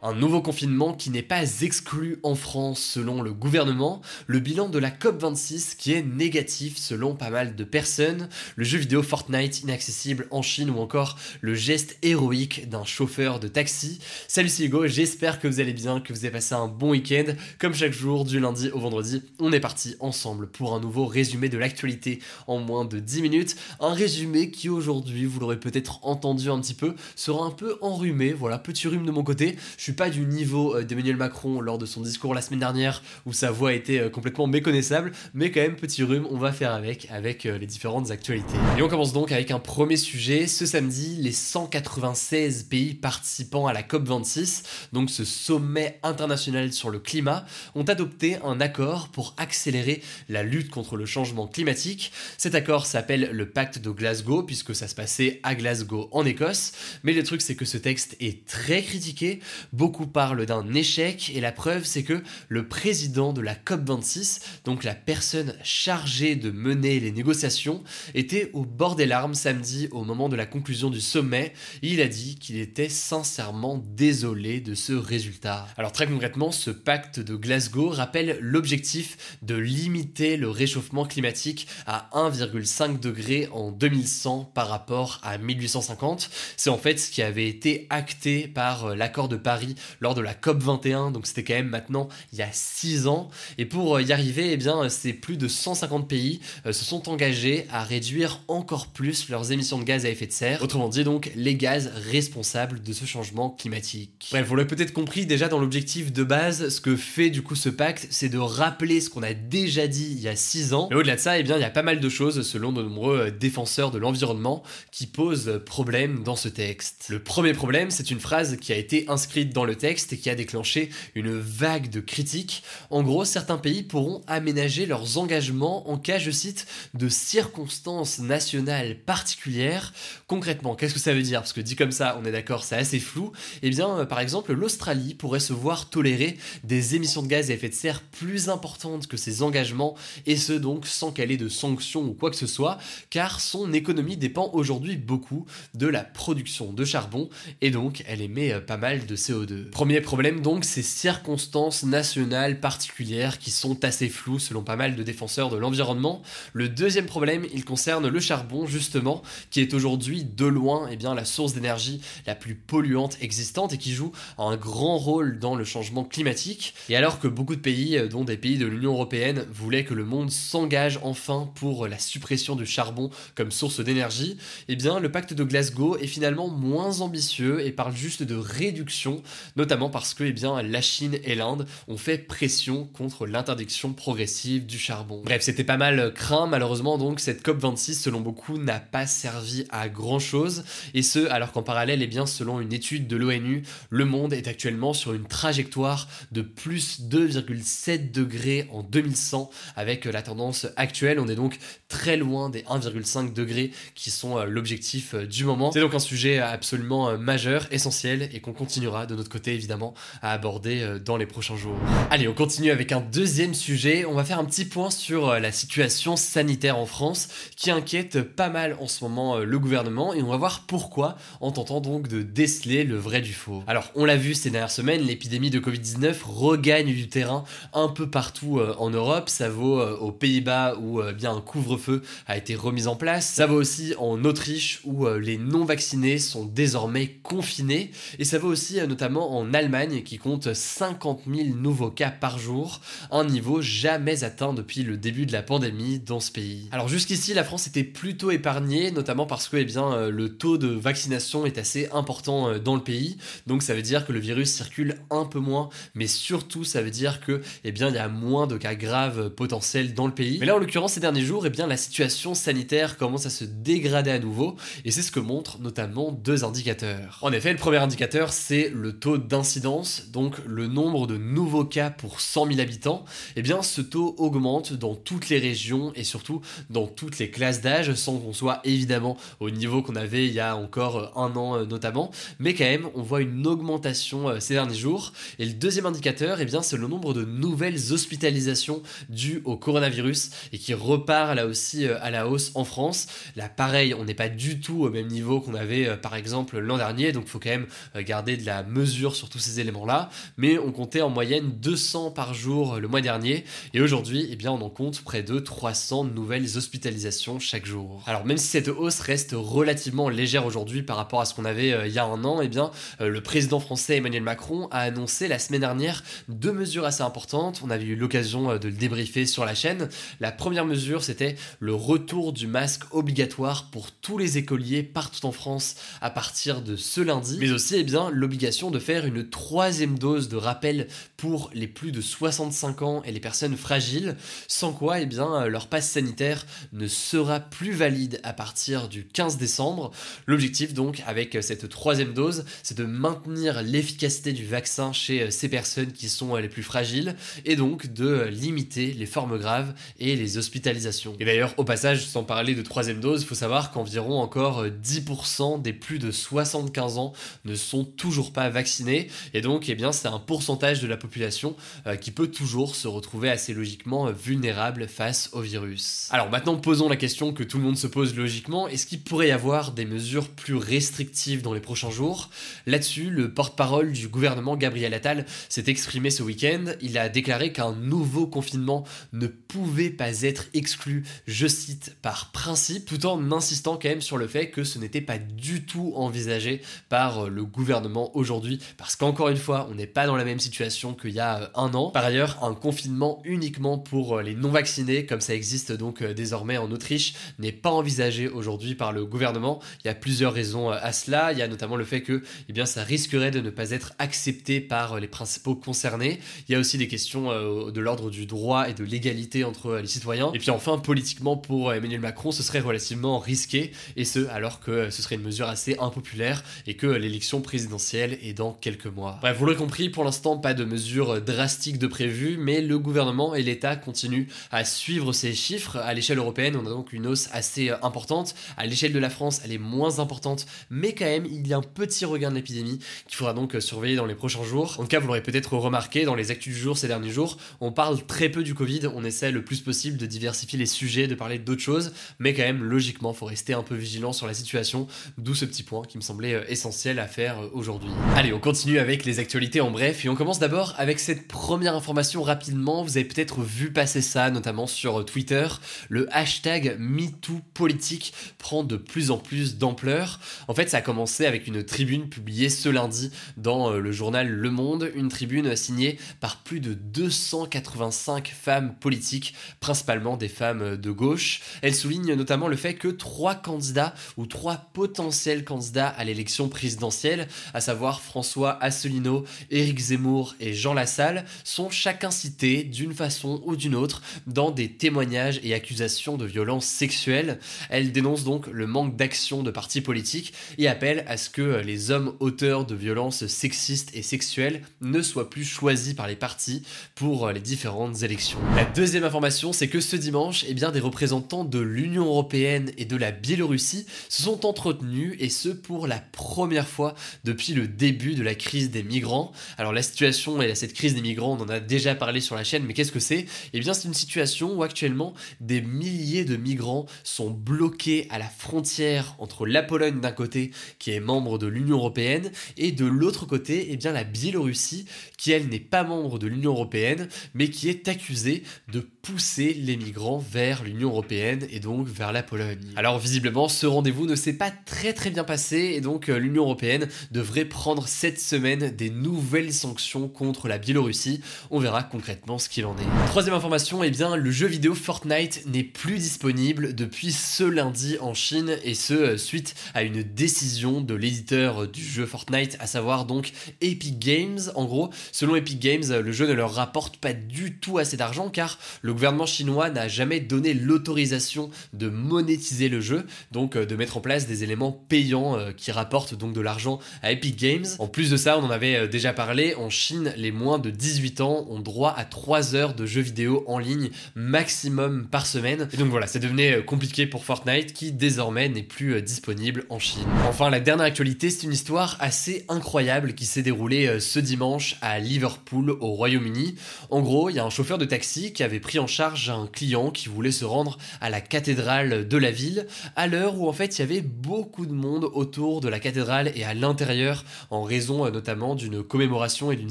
Un nouveau confinement qui n'est pas exclu en France selon le gouvernement, le bilan de la COP26 qui est négatif selon pas mal de personnes, le jeu vidéo Fortnite inaccessible en Chine ou encore le geste héroïque d'un chauffeur de taxi. Salut c'est Hugo, j'espère que vous allez bien, que vous avez passé un bon week-end. Comme chaque jour, du lundi au vendredi, on est parti ensemble pour un nouveau résumé de l'actualité en moins de 10 minutes. Un résumé qui aujourd'hui, vous l'aurez peut-être entendu un petit peu, sera un peu enrhumé. Voilà, petit rhume de mon côté. Suis pas du niveau euh, d'Emmanuel Macron lors de son discours la semaine dernière où sa voix était euh, complètement méconnaissable, mais quand même petit rhume, on va faire avec avec euh, les différentes actualités. Et on commence donc avec un premier sujet. Ce samedi, les 196 pays participants à la COP26, donc ce sommet international sur le climat, ont adopté un accord pour accélérer la lutte contre le changement climatique. Cet accord s'appelle le pacte de Glasgow puisque ça se passait à Glasgow en Écosse, mais le truc c'est que ce texte est très critiqué. Beaucoup parlent d'un échec et la preuve c'est que le président de la COP26, donc la personne chargée de mener les négociations, était au bord des larmes samedi au moment de la conclusion du sommet. Il a dit qu'il était sincèrement désolé de ce résultat. Alors très concrètement, ce pacte de Glasgow rappelle l'objectif de limiter le réchauffement climatique à 1,5 degré en 2100 par rapport à 1850. C'est en fait ce qui avait été acté par l'accord de Paris lors de la COP 21, donc c'était quand même maintenant il y a 6 ans. Et pour y arriver, eh bien, c'est plus de 150 pays euh, se sont engagés à réduire encore plus leurs émissions de gaz à effet de serre. Autrement dit, donc, les gaz responsables de ce changement climatique. Bref, vous l'avez peut-être compris déjà dans l'objectif de base, ce que fait du coup ce pacte, c'est de rappeler ce qu'on a déjà dit il y a 6 ans. Mais au-delà de ça, eh bien, il y a pas mal de choses, selon de nombreux euh, défenseurs de l'environnement, qui posent problème dans ce texte. Le premier problème, c'est une phrase qui a été inscrite dans le texte et qui a déclenché une vague de critiques. En gros, certains pays pourront aménager leurs engagements en cas, je cite, de circonstances nationales particulières. Concrètement, qu'est-ce que ça veut dire? Parce que dit comme ça, on est d'accord, c'est assez flou. Eh bien, euh, par exemple, l'Australie pourrait se voir tolérer des émissions de gaz à effet de serre plus importantes que ses engagements, et ce donc sans qu'elle ait de sanctions ou quoi que ce soit, car son économie dépend aujourd'hui beaucoup de la production de charbon, et donc elle émet euh, pas mal de CO2. Premier problème donc, ces circonstances nationales particulières qui sont assez floues selon pas mal de défenseurs de l'environnement. Le deuxième problème, il concerne le charbon justement, qui est aujourd'hui de loin eh bien, la source d'énergie la plus polluante existante et qui joue un grand rôle dans le changement climatique. Et alors que beaucoup de pays, euh, dont des pays de l'Union Européenne, voulaient que le monde s'engage enfin pour la suppression du charbon comme source d'énergie, eh bien le pacte de Glasgow est finalement moins ambitieux et parle juste de réduction, notamment parce que eh bien, la Chine et l'Inde ont fait pression contre l'interdiction progressive du charbon. Bref, c'était pas mal craint, malheureusement donc cette COP26 selon beaucoup n'a pas servi à grand chose, et ce alors qu'en parallèle, eh bien, selon une étude de l'ONU, le monde est actuellement sur une trajectoire de plus 2,7 degrés en 2100 avec la tendance actuelle, on est donc très loin des 1,5 degrés qui sont euh, l'objectif euh, du moment. C'est donc un sujet absolument euh, majeur, essentiel et qu'on continuera de notre côté évidemment à aborder dans les prochains jours. Allez, on continue avec un deuxième sujet. On va faire un petit point sur la situation sanitaire en France qui inquiète pas mal en ce moment le gouvernement et on va voir pourquoi en tentant donc de déceler le vrai du faux. Alors, on l'a vu ces dernières semaines, l'épidémie de Covid-19 regagne du terrain un peu partout en Europe. Ça vaut aux Pays-Bas où bien un couvre-feu a été remis en place. Ça vaut aussi en Autriche où les non-vaccinés sont désormais confinés. Et ça vaut aussi notamment en Allemagne qui compte 50 000 nouveaux cas par jour, un niveau jamais atteint depuis le début de la pandémie dans ce pays. Alors jusqu'ici, la France était plutôt épargnée, notamment parce que eh bien, euh, le taux de vaccination est assez important euh, dans le pays, donc ça veut dire que le virus circule un peu moins, mais surtout ça veut dire que eh bien, il y a moins de cas graves potentiels dans le pays. Mais là, en l'occurrence, ces derniers jours, eh bien, la situation sanitaire commence à se dégrader à nouveau, et c'est ce que montrent notamment deux indicateurs. En effet, le premier indicateur, c'est le taux d'incidence, donc le nombre de nouveaux cas pour 100 000 habitants. Eh bien, ce taux augmente dans toutes les régions et surtout dans toutes les classes d'âge, sans qu'on soit évidemment au niveau qu'on avait il y a encore un an euh, notamment, mais quand même, on voit une augmentation euh, ces derniers jours. Et le deuxième indicateur, eh bien, c'est le nombre de nouvelles hospitalisations dues au coronavirus et qui repart là aussi euh, à la hausse en France. Là, pareil, on n'est pas du tout au même niveau qu'on avait par exemple l'an dernier, donc faut quand même garder de la mesure sur tous ces éléments-là. Mais on comptait en moyenne 200 par jour le mois dernier, et aujourd'hui, eh bien, on en compte près de 300 nouvelles hospitalisations chaque jour. Alors même si cette hausse reste relativement légère aujourd'hui par rapport à ce qu'on avait il y a un an, eh bien, le président français Emmanuel Macron a annoncé la semaine dernière deux mesures assez importantes. On avait eu l'occasion de le débriefer sur la chaîne. La première mesure, c'était le retour du masque obligatoire pour tous les écoliers partout en France à partir de ce lundi, mais aussi eh bien l'obligation de faire une troisième dose de rappel pour les plus de 65 ans et les personnes fragiles, sans quoi eh bien leur passe sanitaire ne sera plus valide à partir du 15 décembre. L'objectif donc avec cette troisième dose, c'est de maintenir l'efficacité du vaccin chez ces personnes qui sont les plus fragiles et donc de limiter les formes graves et les hospitalisations. Et d'ailleurs, au passage, sans parler de troisième dose, il faut savoir qu'environ encore 10% des plus de 75 ans ne sont toujours pas vaccinés. Et donc eh bien c'est un pourcentage de la population euh, qui peut toujours se retrouver assez logiquement vulnérable face au virus. Alors maintenant posons la question que tout le monde se pose logiquement, est-ce qu'il pourrait y avoir des mesures plus restrictives dans les prochains jours? Là-dessus, le porte-parole du gouvernement Gabriel Attal s'est exprimé ce week-end, il a déclaré qu'un nouveau confinement ne pouvait pas être exclu, je cite, par principe, tout en insistant quand même sur le fait que ce n'était pas du tout envisagé par le gouvernement aujourd'hui, parce qu'encore une fois, on n'est pas dans la même situation qu'il y a un an. Par ailleurs, un confinement uniquement pour les non-vaccinés, comme ça existe donc désormais en Autriche, n'est pas envisagé aujourd'hui par le gouvernement. Il y a plusieurs raisons à cela. Il y a notamment le fait que eh bien, ça risquerait de ne pas être accepté par les principaux concernés. Il y a aussi des questions de l'ordre du droit et de l'égalité entre les citoyens. Et puis enfin, politiquement, pour Emmanuel Macron, ce serait relativement risqué, et ce, alors que ce serait une mesure assez impopulaire et que l'élection présidentielle est dans quelques mois. Bref, vous l'aurez compris, pour l'instant, pas de mesures drastiques de prévues, mais le gouvernement et l'État continuent à suivre ces chiffres. À l'échelle européenne, on a donc une hausse assez importante. À l'échelle de la France, elle est moins importante, mais quand même, il y a un petit regain de l'épidémie qu'il faudra donc surveiller dans les prochains jours. En tout cas, vous l'aurez peut-être remarqué dans les actus du jour ces derniers jours, on parle très peu du Covid, on essaie le plus possible de diversifier les sujets, de parler d'autres choses, mais quand même, logiquement, faut rester un peu vigilant sur la situation, d'où ce petit point qui me semblait essentiel à faire aujourd'hui. Allez, on continue avec les actualités en bref, et on commence d'abord avec cette première information rapidement. Vous avez peut-être vu passer ça, notamment sur Twitter. Le hashtag MeTooPolitique prend de plus en plus d'ampleur. En fait, ça a commencé avec une tribune publiée ce lundi dans le journal Le Monde, une tribune signée par plus de 285 femmes politiques, principalement des femmes de gauche. Elle souligne notamment le fait que trois candidats ou trois potentiels candidats à l'élection présidentielle, à savoir François Asselineau, Éric Zemmour et Jean Lassalle, sont chacun cités d'une façon ou d'une autre dans des témoignages et accusations de violences sexuelles. Elle dénonce donc le manque d'action de partis politiques et appelle à ce que les hommes auteurs de violences sexistes et sexuelles ne soient plus choisis par les partis pour les différentes élections. La deuxième information, c'est que ce dimanche, eh des représentants de l'Union européenne et de la Biélorussie se sont entretenus et ce pour la première fois depuis le début de la crise des migrants. Alors la situation et cette crise des migrants, on en a déjà parlé sur la chaîne, mais qu'est-ce que c'est? Eh bien, c'est une situation où actuellement des milliers de migrants sont bloqués à la frontière entre la Pologne d'un côté, qui est membre de l'Union européenne, et de l'autre côté, eh bien, la Biélorussie, qui elle n'est pas membre de l'Union européenne, mais qui est accusée de pousser les migrants vers l'Union européenne et donc vers la Pologne. Alors visiblement, ce rendez-vous ne s'est pas très très bien passé et donc l'Union européenne devrait prendre cette semaine des nouvelles sanctions contre la Biélorussie. On verra concrètement ce qu'il en est. Troisième information, eh bien le jeu vidéo Fortnite n'est plus disponible depuis ce lundi en Chine et ce euh, suite à une décision de l'éditeur du jeu Fortnite, à savoir donc Epic Games. En gros, selon Epic Games, le jeu ne leur rapporte pas du tout assez d'argent car le gouvernement chinois n'a jamais donné l'autorisation de monétiser le jeu, donc euh, de mettre en place des éléments payants euh, qui rapportent donc de l'argent à Epic Games. Plus de ça, on en avait euh, déjà parlé, en Chine, les moins de 18 ans ont droit à 3 heures de jeux vidéo en ligne maximum par semaine. Et donc voilà, ça devenait compliqué pour Fortnite qui désormais n'est plus disponible en Chine. Enfin, la dernière actualité, c'est une histoire assez incroyable qui s'est déroulée ce dimanche à Liverpool au Royaume-Uni. En gros, il y a un chauffeur de taxi qui avait pris en charge un client qui voulait se rendre à la cathédrale de la ville à l'heure où en fait il y avait beaucoup de monde autour de la cathédrale et à l'intérieur en raison euh, notamment d'une commémoration et d'une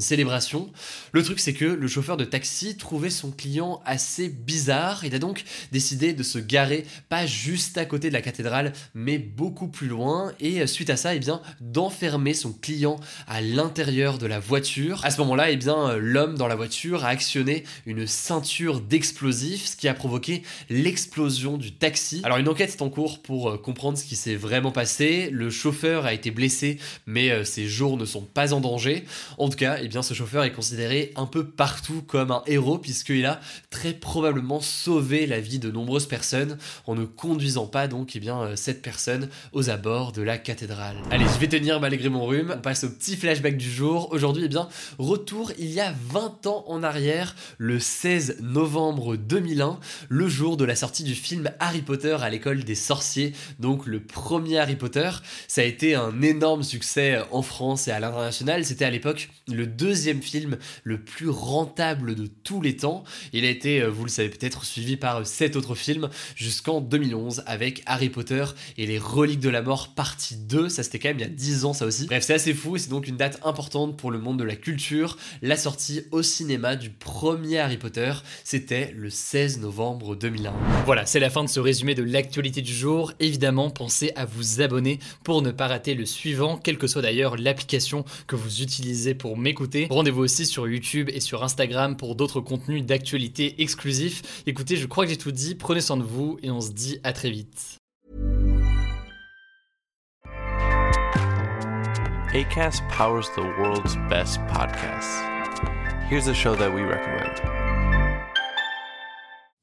célébration. Le truc c'est que le chauffeur de taxi trouvait son client assez bizarre, il a donc décidé de se garer pas juste à côté de la cathédrale mais beaucoup plus loin et euh, suite à ça eh bien d'enfermer son client à l'intérieur de la voiture. À ce moment-là, eh bien euh, l'homme dans la voiture a actionné une ceinture d'explosifs, ce qui a provoqué l'explosion du taxi. Alors une enquête est en cours pour comprendre ce qui s'est vraiment passé. Le chauffeur a été blessé, mais ses jours ne sont pas en danger. En tout cas, eh bien ce chauffeur est considéré un peu partout comme un héros puisqu'il a très probablement sauvé la vie de nombreuses personnes en ne conduisant pas donc eh bien cette personne aux abords de la cathédrale. Allez, je vais tenir malgré mon rhume. On passe au petit flashback du jour. Aujourd'hui, eh bien retour il y a 20 ans en arrière, le 16 novembre 2001, le jour de la sortie du film Harry Potter à l'école des sorciers, donc le premier Harry Potter. Ça a été un énorme succès en France à l'international. C'était à l'époque le deuxième film le plus rentable de tous les temps. Il a été, euh, vous le savez peut-être, suivi par sept autres films jusqu'en 2011 avec Harry Potter et les reliques de la mort partie 2. Ça c'était quand même il y a 10 ans ça aussi. Bref, c'est assez fou c'est donc une date importante pour le monde de la culture. La sortie au cinéma du premier Harry Potter, c'était le 16 novembre 2001. Voilà, c'est la fin de ce résumé de l'actualité du jour. Évidemment, pensez à vous abonner pour ne pas rater le suivant, quelle que soit d'ailleurs l'application que vous utilisez pour m'écouter. Rendez-vous aussi sur YouTube et sur Instagram pour d'autres contenus d'actualité exclusifs. Écoutez, je crois que j'ai tout dit, prenez soin de vous et on se dit à très vite. ACAST powers the world's best podcasts. Here's a show that we recommend.